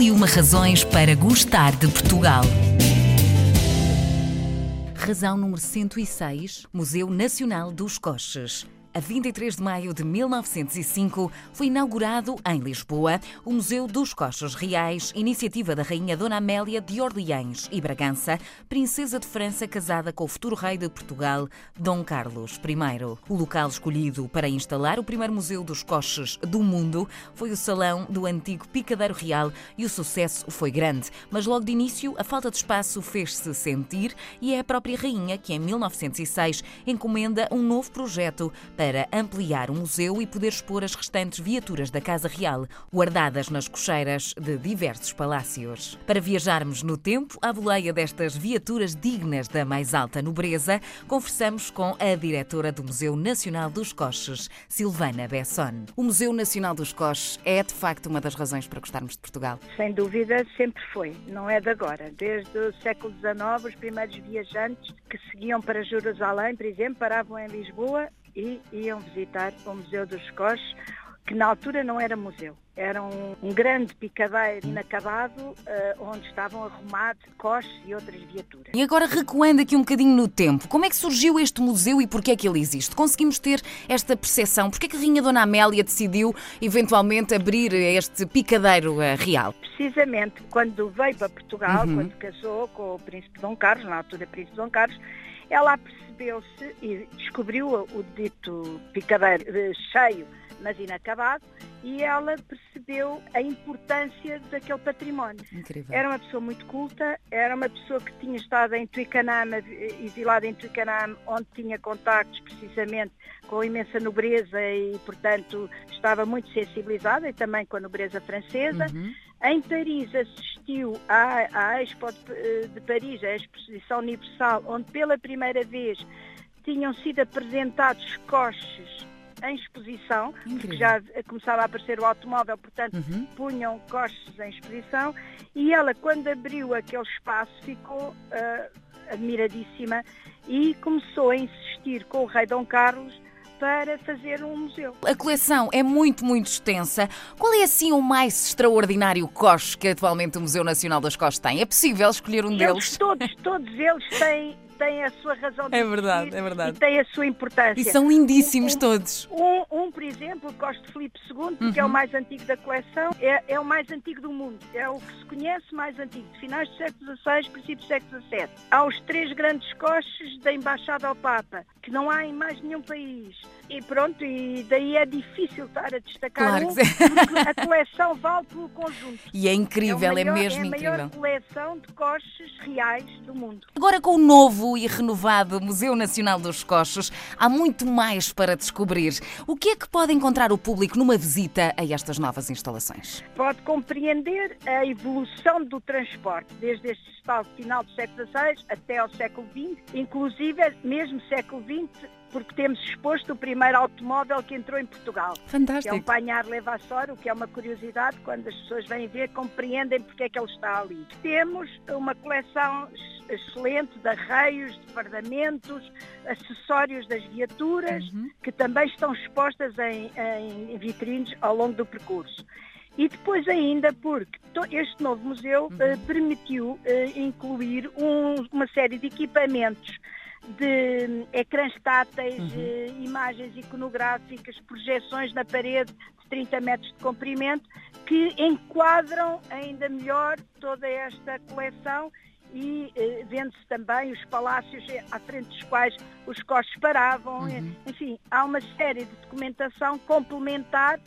Mil e uma razões para gostar de Portugal. Razão número 106, Museu Nacional dos Coches. A 23 de maio de 1905 foi inaugurado em Lisboa o Museu dos Coches Reais, iniciativa da Rainha Dona Amélia de Orleans e Bragança, princesa de França casada com o futuro rei de Portugal, Dom Carlos I. O local escolhido para instalar o primeiro Museu dos Coches do mundo foi o salão do antigo Picadeiro Real e o sucesso foi grande, mas logo de início a falta de espaço fez-se sentir e é a própria rainha que em 1906 encomenda um novo projeto para ampliar o museu e poder expor as restantes viaturas da Casa Real, guardadas nas cocheiras de diversos palácios. Para viajarmos no tempo, à boleia destas viaturas dignas da mais alta nobreza, conversamos com a diretora do Museu Nacional dos Coches, Silvana Besson. O Museu Nacional dos Coches é, de facto, uma das razões para gostarmos de Portugal? Sem dúvida, sempre foi. Não é de agora. Desde o século XIX, os primeiros viajantes que seguiam para Jerusalém, por exemplo, paravam em Lisboa e iam visitar o Museu dos Coches, que na altura não era museu. Era um, um grande picadeiro inacabado uh, onde estavam arrumados coches e outras viaturas. E agora recuando aqui um bocadinho no tempo, como é que surgiu este museu e porquê é que ele existe? Conseguimos ter esta percepção? Porquê é que a Rainha Dona Amélia decidiu eventualmente abrir este picadeiro uh, real? Precisamente quando veio para Portugal, uhum. quando casou com o Príncipe Dom Carlos, na altura Príncipe Dom Carlos, ela percebeu-se e descobriu o dito picadeiro eh, cheio, mas inacabado, e ela percebeu a importância daquele património. Incrível. Era uma pessoa muito culta, era uma pessoa que tinha estado em Twickenham, exilada em Twickenham, onde tinha contactos precisamente com a imensa nobreza e, portanto, estava muito sensibilizada e também com a nobreza francesa. Uhum. Em Paris assistiu à, à Expo de, de Paris, a Exposição Universal, onde pela primeira vez tinham sido apresentados coches em exposição, porque já começava a aparecer o automóvel, portanto uhum. punham coches em exposição, e ela quando abriu aquele espaço ficou uh, admiradíssima e começou a insistir com o rei Dom Carlos para fazer um museu. A coleção é muito, muito extensa. Qual é assim o mais extraordinário coche que atualmente o Museu Nacional das Coches tem? É possível escolher um eles, deles? Todos, todos eles têm têm a sua razão de É verdade, é verdade. E têm a sua importância. E são lindíssimos um, todos. Um, um, por exemplo, o Coste Filipe II, que uhum. é o uhum. mais antigo da coleção, é, é, o mais antigo do mundo. É o que se conhece mais antigo, de finais do século XVI, princípios do século XVII. Há os três grandes coches da Embaixada ao Papa, que não há em mais nenhum país. E pronto, e daí é difícil estar a destacar claro um, porque a coleção vale pelo conjunto. E é incrível, é, maior, é mesmo incrível. É a maior coleção de coches reais do mundo. Agora com o novo e renovado Museu Nacional dos Coches, há muito mais para descobrir. O que é que pode encontrar o público numa visita a estas novas instalações? Pode compreender a evolução do transporte, desde este final do século XVI até ao século XX, inclusive mesmo século XX porque temos exposto o primeiro automóvel que entrou em Portugal. Fantástico. Que é um Panhar Levassor, o que é uma curiosidade, quando as pessoas vêm ver, compreendem porque é que ele está ali. Temos uma coleção excelente de arreios, de fardamentos, acessórios das viaturas, uhum. que também estão expostas em, em vitrines ao longo do percurso. E depois ainda porque este novo museu uhum. uh, permitiu uh, incluir um, uma série de equipamentos de ecrãs táteis, uhum. Eh, imagens iconográficas, projeções na parede de 30 metros de comprimento, que enquadram ainda melhor toda esta coleção e eh, vende-se também os palácios à frente dos quais os costos paravam. Uhum. Enfim, há uma série de documentação complementar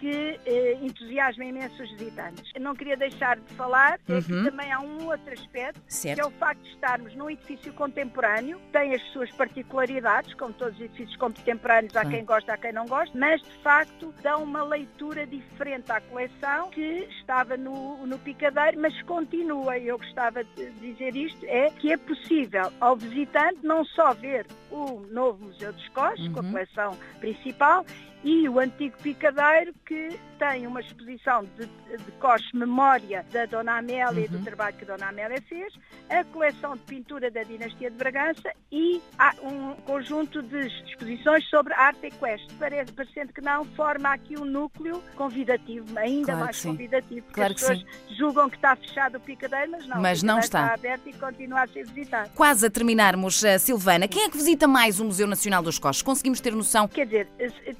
que eh, entusiasma imenso os visitantes. Eu não queria deixar de falar uhum. é que uhum. também há um outro aspecto, certo. que é o facto de estarmos num edifício contemporâneo, tem as suas particularidades, como todos os edifícios contemporâneos, há quem gosta, há quem não gosta, mas de facto dá uma leitura diferente à coleção que estava no, no picadeiro, mas continua, e eu gostava de dizer isto, é que é possível ao visitante não só ver o novo Museu dos Coches, uhum. com a uhum. coleção principal, e o antigo picadeiro que tem uma exposição de, de coche memória da Dona Amélia uhum. e do uhum. trabalho que a Dona Amélia fez, a coleção de pintura da dinastia de Bragança e um conjunto de exposições sobre arte equestre. Parece, parecendo que não, forma aqui um núcleo convidativo, ainda claro mais convidativo, porque claro as pessoas sim. julgam que está fechado o picadeiro, mas não. Mas não está. está aberto e continua a ser visitado. Quase a terminarmos, uh, Silvana, quem é que visita mais o Museu Nacional dos Coches? Conseguimos ter noção? Quer dizer,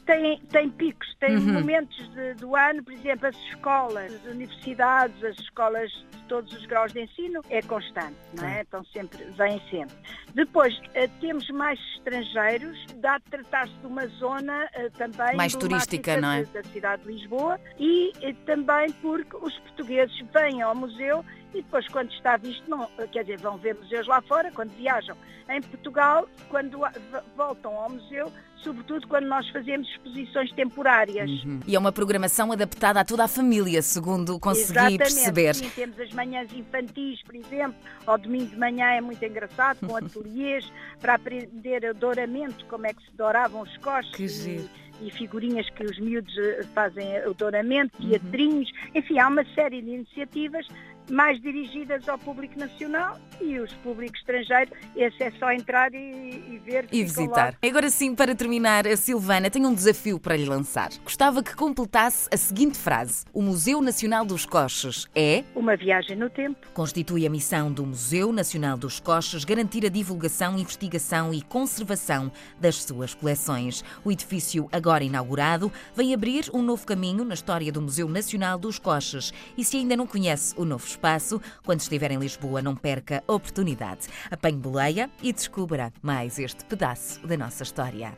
tem, tem picos, tem uhum. momentos de, do ano, por exemplo, as escolas, as universidades, as escolas de todos os graus de ensino, é constante, não é? Então sempre, vêm sempre. Depois, uh, temos mais estrangeiros, dá de tratar-se de uma zona uh, também mais turística, não é? Da cidade de Lisboa e uh, também porque os portugueses vêm ao museu e depois quando está visto, não, quer dizer, vão ver museus lá fora, quando viajam em Portugal, quando voltam ao museu, sobretudo quando nós fazemos exposições temporárias. Uhum. E é uma programação adaptada a toda a família, segundo consegui Exatamente. perceber. Sim, temos as manhãs infantis, por exemplo, ao domingo de manhã é muito engraçado, com ateliês para aprender o douramento, como é que se douravam os coches. Que giro e figurinhas que os miúdos eh, fazem o douramento, uhum. teatrinhos, enfim, há uma série de iniciativas mais dirigidas ao público nacional e os públicos estrangeiros, esse é só entrar e, e ver. E visitar. Lá. Agora sim, para terminar, a Silvana tem um desafio para lhe lançar. Gostava que completasse a seguinte frase: O Museu Nacional dos Coches é. Uma viagem no tempo. Constitui a missão do Museu Nacional dos Coches garantir a divulgação, investigação e conservação das suas coleções. O edifício, agora inaugurado, vem abrir um novo caminho na história do Museu Nacional dos Coches. E se ainda não conhece o novo espaço. Quando estiver em Lisboa, não perca a oportunidade. Apanhe boleia e descubra mais este pedaço da nossa história.